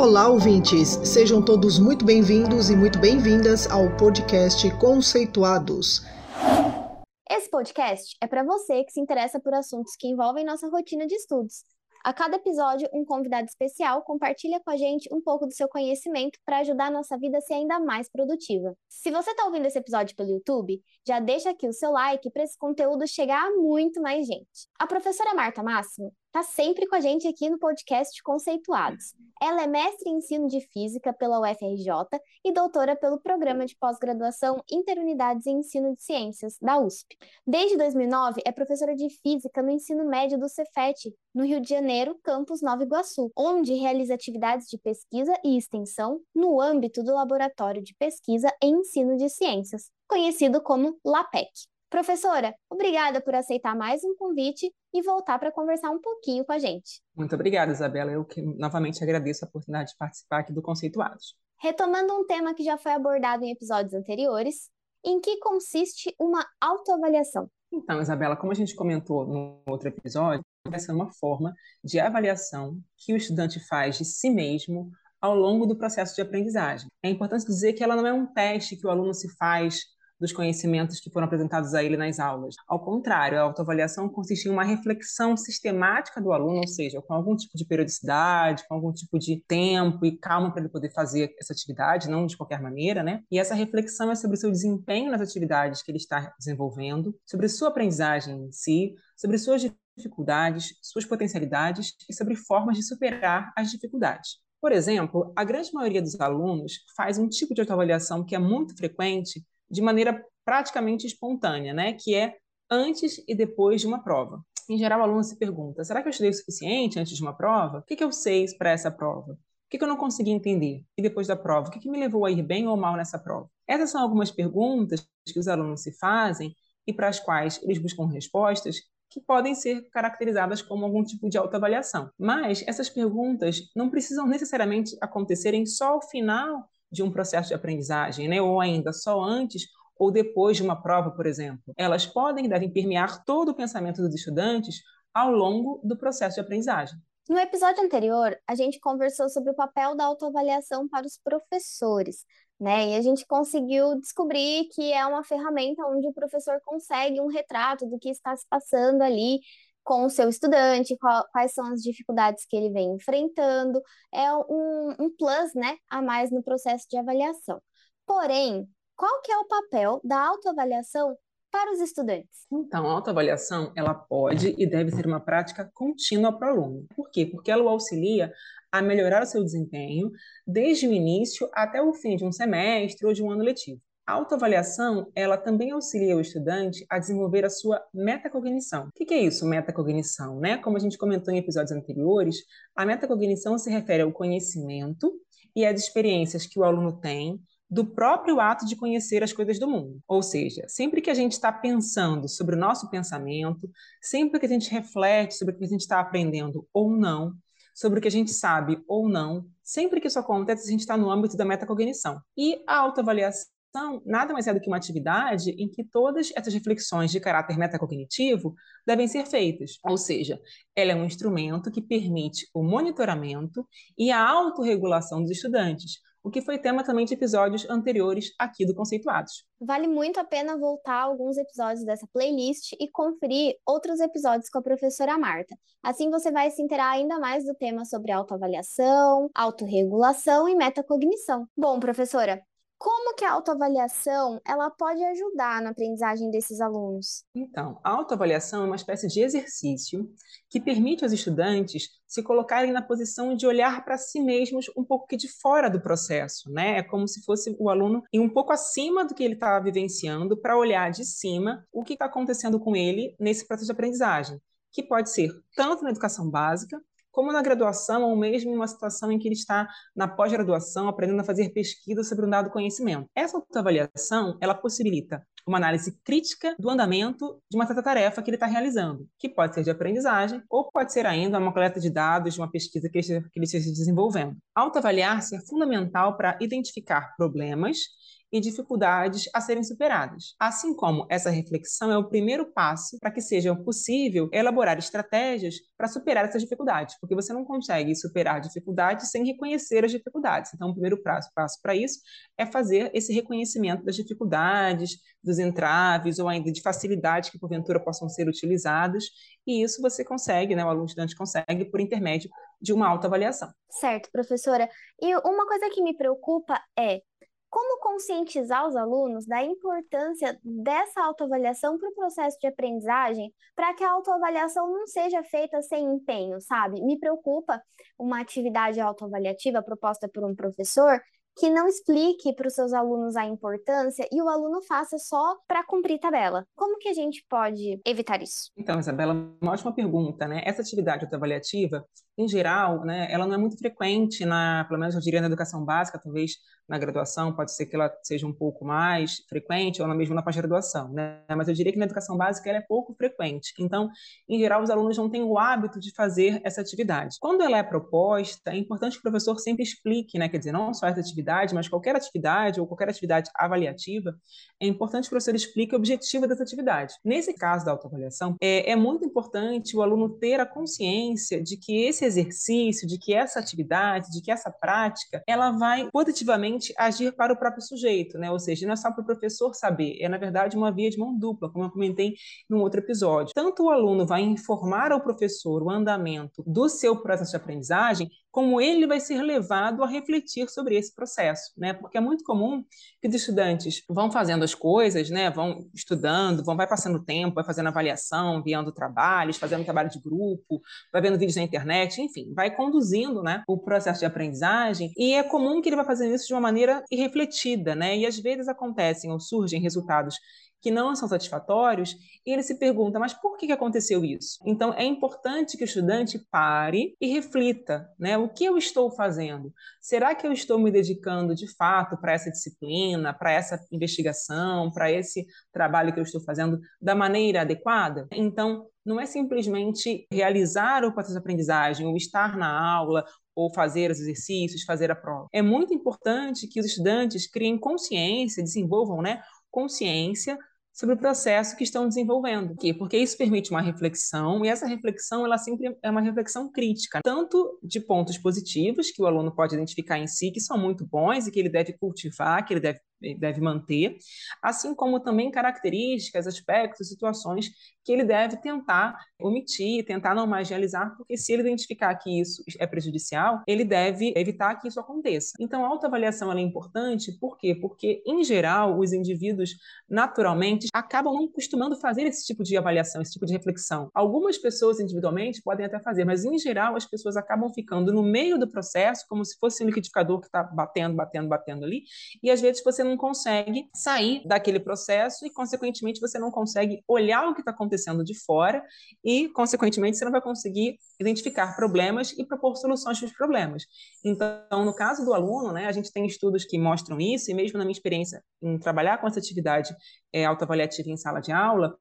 Olá, ouvintes! Sejam todos muito bem-vindos e muito bem-vindas ao podcast Conceituados. Esse podcast é para você que se interessa por assuntos que envolvem nossa rotina de estudos. A cada episódio, um convidado especial compartilha com a gente um pouco do seu conhecimento para ajudar a nossa vida a ser ainda mais produtiva. Se você está ouvindo esse episódio pelo YouTube, já deixa aqui o seu like para esse conteúdo chegar a muito mais gente. A professora Marta Máximo está sempre com a gente aqui no podcast Conceituados. Ela é mestre em ensino de física pela UFRJ e doutora pelo programa de pós-graduação Interunidades em Ensino de Ciências, da USP. Desde 2009, é professora de física no ensino médio do Cefet, no Rio de Janeiro, campus Nova Iguaçu, onde realiza atividades de pesquisa e extensão no âmbito do Laboratório de Pesquisa em Ensino de Ciências, conhecido como LAPEC. Professora, obrigada por aceitar mais um convite e voltar para conversar um pouquinho com a gente. Muito obrigada, Isabela. Eu que novamente agradeço a oportunidade de participar aqui do Conceituados. Retomando um tema que já foi abordado em episódios anteriores, em que consiste uma autoavaliação? Então, Isabela, como a gente comentou no outro episódio, vai ser uma forma de avaliação que o estudante faz de si mesmo ao longo do processo de aprendizagem. É importante dizer que ela não é um teste que o aluno se faz dos conhecimentos que foram apresentados a ele nas aulas. Ao contrário, a autoavaliação consiste em uma reflexão sistemática do aluno, ou seja, com algum tipo de periodicidade, com algum tipo de tempo e calma para ele poder fazer essa atividade, não de qualquer maneira, né? E essa reflexão é sobre o seu desempenho nas atividades que ele está desenvolvendo, sobre sua aprendizagem em si, sobre suas dificuldades, suas potencialidades e sobre formas de superar as dificuldades. Por exemplo, a grande maioria dos alunos faz um tipo de autoavaliação que é muito frequente de maneira praticamente espontânea, né? que é antes e depois de uma prova. Em geral, o aluno se pergunta: será que eu estudei o suficiente antes de uma prova? O que, que eu sei para essa prova? O que, que eu não consegui entender? E depois da prova, o que, que me levou a ir bem ou mal nessa prova? Essas são algumas perguntas que os alunos se fazem e para as quais eles buscam respostas que podem ser caracterizadas como algum tipo de autoavaliação. Mas essas perguntas não precisam necessariamente acontecerem só ao final de um processo de aprendizagem, né? ou ainda só antes ou depois de uma prova, por exemplo. Elas podem e devem permear todo o pensamento dos estudantes ao longo do processo de aprendizagem. No episódio anterior, a gente conversou sobre o papel da autoavaliação para os professores, né? E a gente conseguiu descobrir que é uma ferramenta onde o professor consegue um retrato do que está se passando ali com o seu estudante, qual, quais são as dificuldades que ele vem enfrentando, é um, um plus, né, a mais no processo de avaliação. Porém, qual que é o papel da autoavaliação para os estudantes? Então, a autoavaliação, ela pode e deve ser uma prática contínua para o aluno. Por quê? Porque ela o auxilia a melhorar o seu desempenho desde o início até o fim de um semestre ou de um ano letivo. Autoavaliação, ela também auxilia o estudante a desenvolver a sua metacognição. O que é isso, metacognição? Né? Como a gente comentou em episódios anteriores, a metacognição se refere ao conhecimento e às experiências que o aluno tem do próprio ato de conhecer as coisas do mundo. Ou seja, sempre que a gente está pensando sobre o nosso pensamento, sempre que a gente reflete sobre o que a gente está aprendendo ou não, sobre o que a gente sabe ou não, sempre que isso acontece, a gente está no âmbito da metacognição. E a autoavaliação nada mais é do que uma atividade em que todas essas reflexões de caráter metacognitivo devem ser feitas. Ou seja, ela é um instrumento que permite o monitoramento e a autorregulação dos estudantes, o que foi tema também de episódios anteriores aqui do Conceituados. Vale muito a pena voltar a alguns episódios dessa playlist e conferir outros episódios com a professora Marta. Assim você vai se inteirar ainda mais do tema sobre autoavaliação, autorregulação e metacognição. Bom, professora, como que a autoavaliação ela pode ajudar na aprendizagem desses alunos? Então, a autoavaliação é uma espécie de exercício que permite aos estudantes se colocarem na posição de olhar para si mesmos um pouco que de fora do processo, né? É como se fosse o aluno ir um pouco acima do que ele está vivenciando para olhar de cima o que está acontecendo com ele nesse processo de aprendizagem, que pode ser tanto na educação básica como na graduação ou mesmo em uma situação em que ele está na pós-graduação aprendendo a fazer pesquisa sobre um dado conhecimento. Essa autoavaliação, ela possibilita uma análise crítica do andamento de uma certa tarefa que ele está realizando, que pode ser de aprendizagem ou pode ser ainda uma coleta de dados de uma pesquisa que ele, esteja desenvolvendo. Autoavaliar-se é fundamental para identificar problemas e dificuldades a serem superadas. Assim como essa reflexão é o primeiro passo para que seja possível elaborar estratégias para superar essas dificuldades, porque você não consegue superar dificuldades sem reconhecer as dificuldades. Então, o primeiro passo, para isso é fazer esse reconhecimento das dificuldades, dos entraves ou ainda de facilidades que porventura possam ser utilizadas, e isso você consegue, né, o aluno estudante consegue por intermédio de uma autoavaliação. Certo, professora. E uma coisa que me preocupa é como conscientizar os alunos da importância dessa autoavaliação para o processo de aprendizagem, para que a autoavaliação não seja feita sem empenho, sabe? Me preocupa uma atividade autoavaliativa proposta por um professor que não explique para os seus alunos a importância e o aluno faça só para cumprir tabela. Como que a gente pode evitar isso? Então, Isabela, uma ótima pergunta, né? Essa atividade autoavaliativa, em geral, né, ela não é muito frequente na, pelo menos eu diria na educação básica, talvez na graduação, pode ser que ela seja um pouco mais frequente, ou mesmo na pós-graduação, né? Mas eu diria que na educação básica ela é pouco frequente. Então, em geral, os alunos não têm o hábito de fazer essa atividade. Quando ela é proposta, é importante que o professor sempre explique, né? Quer dizer, não só essa atividade, mas qualquer atividade ou qualquer atividade avaliativa, é importante que o professor explique o objetivo dessa atividade. Nesse caso da autoavaliação, é, é muito importante o aluno ter a consciência de que esse exercício, de que essa atividade, de que essa prática, ela vai positivamente agir para o próprio sujeito, né? Ou seja, não é só para o professor saber, é na verdade uma via de mão dupla, como eu comentei num outro episódio. Tanto o aluno vai informar ao professor o andamento do seu processo de aprendizagem, como ele vai ser levado a refletir sobre esse processo, né? Porque é muito comum que os estudantes vão fazendo as coisas, né? Vão estudando, vão vai passando tempo, vai fazendo avaliação, enviando trabalhos, fazendo trabalho de grupo, vai vendo vídeos na internet, enfim, vai conduzindo, né, o processo de aprendizagem e é comum que ele vá fazendo isso de uma maneira irrefletida, né? E às vezes acontecem ou surgem resultados que não são satisfatórios, e ele se pergunta, mas por que aconteceu isso? Então, é importante que o estudante pare e reflita, né? O que eu estou fazendo? Será que eu estou me dedicando de fato para essa disciplina, para essa investigação, para esse trabalho que eu estou fazendo da maneira adequada? Então, não é simplesmente realizar o processo de aprendizagem, ou estar na aula, ou fazer os exercícios, fazer a prova. É muito importante que os estudantes criem consciência, desenvolvam né, consciência sobre o processo que estão desenvolvendo. Por quê? Porque isso permite uma reflexão, e essa reflexão ela sempre é uma reflexão crítica, tanto de pontos positivos que o aluno pode identificar em si, que são muito bons e que ele deve cultivar, que ele deve deve manter, assim como também características, aspectos, situações que ele deve tentar omitir, tentar não marginalizar, porque se ele identificar que isso é prejudicial, ele deve evitar que isso aconteça. Então, a autoavaliação é importante, por quê? Porque, em geral, os indivíduos naturalmente acabam não costumando fazer esse tipo de avaliação, esse tipo de reflexão. Algumas pessoas individualmente podem até fazer, mas, em geral, as pessoas acabam ficando no meio do processo, como se fosse um liquidificador que está batendo, batendo, batendo ali, e às vezes você não consegue sair daquele processo e, consequentemente, você não consegue olhar o que está acontecendo de fora e, consequentemente, você não vai conseguir identificar problemas e propor soluções para os problemas. Então, no caso do aluno, né, a gente tem estudos que mostram isso, e mesmo na minha experiência em trabalhar com essa atividade é, autoavaliativa em sala de aula,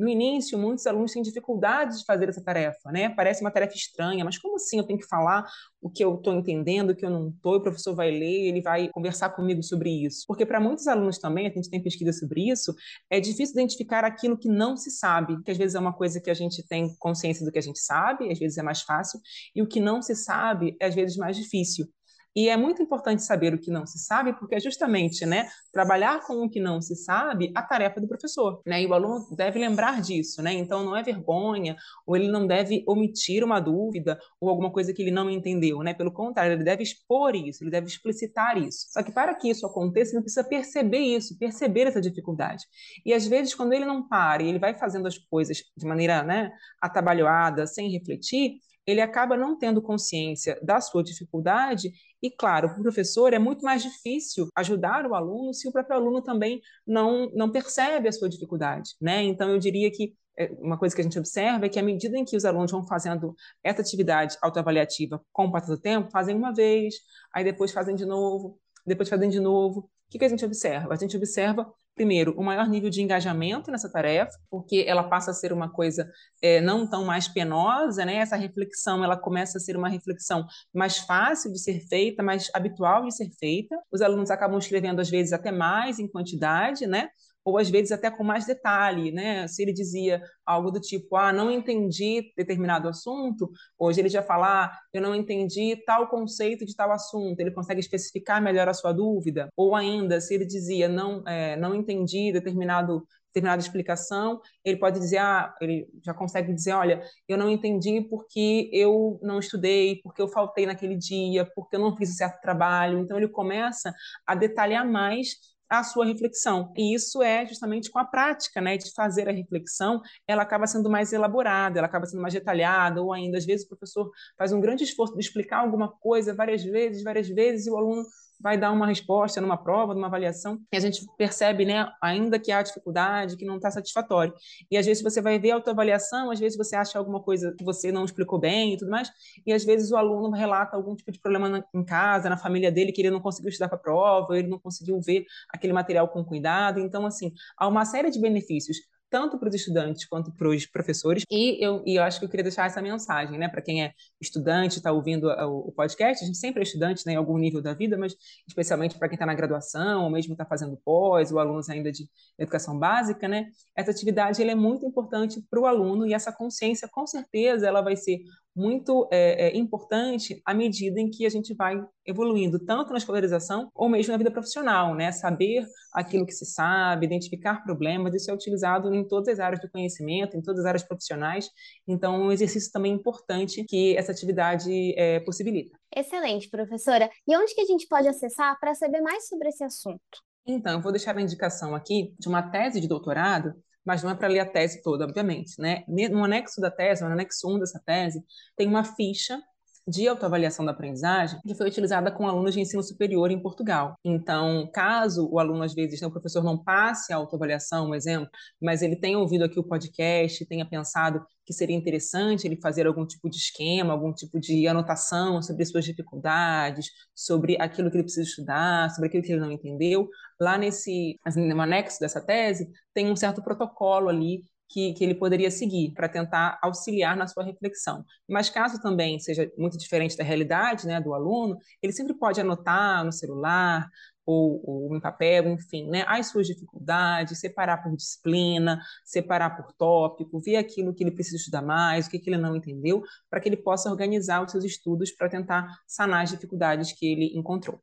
no início, muitos alunos têm dificuldade de fazer essa tarefa, né? Parece uma tarefa estranha, mas como assim eu tenho que falar o que eu estou entendendo, o que eu não estou, o professor vai ler, ele vai conversar comigo sobre isso? Porque para muitos alunos também, a gente tem pesquisa sobre isso, é difícil identificar aquilo que não se sabe, que às vezes é uma coisa que a gente tem consciência do que a gente sabe, às vezes é mais fácil, e o que não se sabe é às vezes mais difícil. E é muito importante saber o que não se sabe, porque é justamente, né, trabalhar com o que não se sabe a tarefa do professor, né? E o aluno deve lembrar disso, né? Então não é vergonha, ou ele não deve omitir uma dúvida ou alguma coisa que ele não entendeu, né? Pelo contrário, ele deve expor isso, ele deve explicitar isso. Só que para que isso aconteça, ele precisa perceber isso, perceber essa dificuldade. E às vezes quando ele não para e ele vai fazendo as coisas de maneira, né, atabalhoada, sem refletir, ele acaba não tendo consciência da sua dificuldade e, claro, para o professor é muito mais difícil ajudar o aluno se o próprio aluno também não, não percebe a sua dificuldade, né? Então, eu diria que é, uma coisa que a gente observa é que à medida em que os alunos vão fazendo essa atividade autoavaliativa com o passar do tempo, fazem uma vez, aí depois fazem de novo, depois fazem de novo, o que, que a gente observa? A gente observa primeiro, um maior nível de engajamento nessa tarefa, porque ela passa a ser uma coisa é, não tão mais penosa, né? Essa reflexão, ela começa a ser uma reflexão mais fácil de ser feita, mais habitual de ser feita. Os alunos acabam escrevendo, às vezes, até mais em quantidade, né? Ou às vezes até com mais detalhe, né? Se ele dizia algo do tipo, ah, não entendi determinado assunto, hoje ele já fala, ah, eu não entendi tal conceito de tal assunto, ele consegue especificar melhor a sua dúvida, ou ainda, se ele dizia, não, é, não entendi determinado determinada explicação, ele pode dizer, ah, ele já consegue dizer, olha, eu não entendi porque eu não estudei, porque eu faltei naquele dia, porque eu não fiz um certo trabalho. Então ele começa a detalhar mais a sua reflexão. E isso é justamente com a prática, né, de fazer a reflexão, ela acaba sendo mais elaborada, ela acaba sendo mais detalhada, ou ainda, às vezes, o professor faz um grande esforço de explicar alguma coisa várias vezes, várias vezes, e o aluno vai dar uma resposta numa prova, numa avaliação, e a gente percebe, né, ainda que há dificuldade, que não está satisfatório. E às vezes você vai ver a autoavaliação, às vezes você acha alguma coisa que você não explicou bem e tudo mais, e às vezes o aluno relata algum tipo de problema na, em casa, na família dele, que ele não conseguiu estudar para a prova, ele não conseguiu ver aquele material com cuidado. Então, assim, há uma série de benefícios tanto para os estudantes quanto para os professores. E eu, e eu acho que eu queria deixar essa mensagem, né, para quem é estudante, está ouvindo o, o, podcast. A gente sempre é estudante, né, em algum nível da vida, mas especialmente para quem está na graduação, ou mesmo está fazendo pós, ou alunos ainda de educação básica, né, essa atividade ela é muito importante para o aluno e essa consciência, com certeza, ela vai ser muito é, é, importante à medida em que a gente vai evoluindo, tanto na escolarização ou mesmo na vida profissional, né? Saber aquilo que se sabe, identificar problemas, isso é utilizado em todas as áreas do conhecimento, em todas as áreas profissionais. Então, é um exercício também importante que essa atividade é, possibilita. Excelente, professora. E onde que a gente pode acessar para saber mais sobre esse assunto? Então, eu vou deixar a indicação aqui de uma tese de doutorado mas não é para ler a tese toda, obviamente. Né? No anexo da tese, no anexo 1 dessa tese, tem uma ficha de autoavaliação da aprendizagem que foi utilizada com alunos de ensino superior em Portugal. Então, caso o aluno, às vezes, né, o professor não passe a autoavaliação, um exemplo, mas ele tenha ouvido aqui o podcast, tenha pensado que seria interessante ele fazer algum tipo de esquema, algum tipo de anotação sobre suas dificuldades, sobre aquilo que ele precisa estudar, sobre aquilo que ele não entendeu, lá nesse assim, no anexo dessa tese tem um certo protocolo ali que, que ele poderia seguir para tentar auxiliar na sua reflexão. Mas caso também seja muito diferente da realidade né, do aluno, ele sempre pode anotar no celular ou, ou em papel, enfim, né, as suas dificuldades, separar por disciplina, separar por tópico, ver aquilo que ele precisa estudar mais, o que, que ele não entendeu, para que ele possa organizar os seus estudos para tentar sanar as dificuldades que ele encontrou.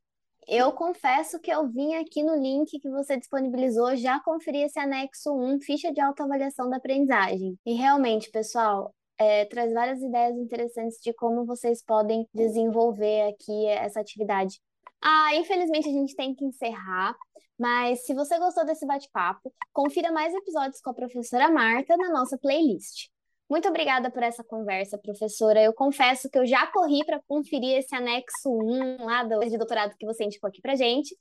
Eu confesso que eu vim aqui no link que você disponibilizou, já conferi esse anexo 1, ficha de autoavaliação da aprendizagem. E realmente, pessoal, é, traz várias ideias interessantes de como vocês podem desenvolver aqui essa atividade. Ah, infelizmente a gente tem que encerrar, mas se você gostou desse bate-papo, confira mais episódios com a professora Marta na nossa playlist. Muito obrigada por essa conversa, professora. Eu confesso que eu já corri para conferir esse anexo 1 lá do de doutorado que você indicou aqui para gente,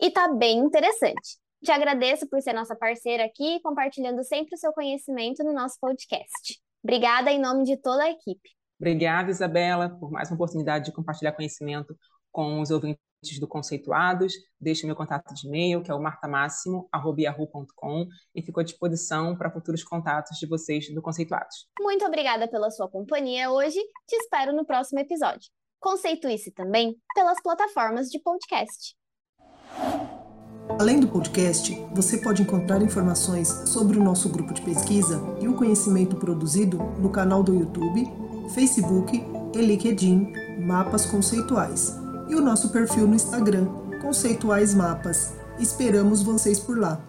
e tá bem interessante. Te agradeço por ser nossa parceira aqui, compartilhando sempre o seu conhecimento no nosso podcast. Obrigada em nome de toda a equipe. Obrigada, Isabela, por mais uma oportunidade de compartilhar conhecimento com os ouvintes do Conceituados, deixe meu contato de e-mail, que é o martamáximo.yahoo.com, e fico à disposição para futuros contatos de vocês do Conceituados. Muito obrigada pela sua companhia hoje, te espero no próximo episódio. Conceitue-se também pelas plataformas de podcast. Além do podcast, você pode encontrar informações sobre o nosso grupo de pesquisa e o conhecimento produzido no canal do YouTube, Facebook e LinkedIn Mapas Conceituais e o nosso perfil no Instagram, Conceituais Mapas. Esperamos vocês por lá.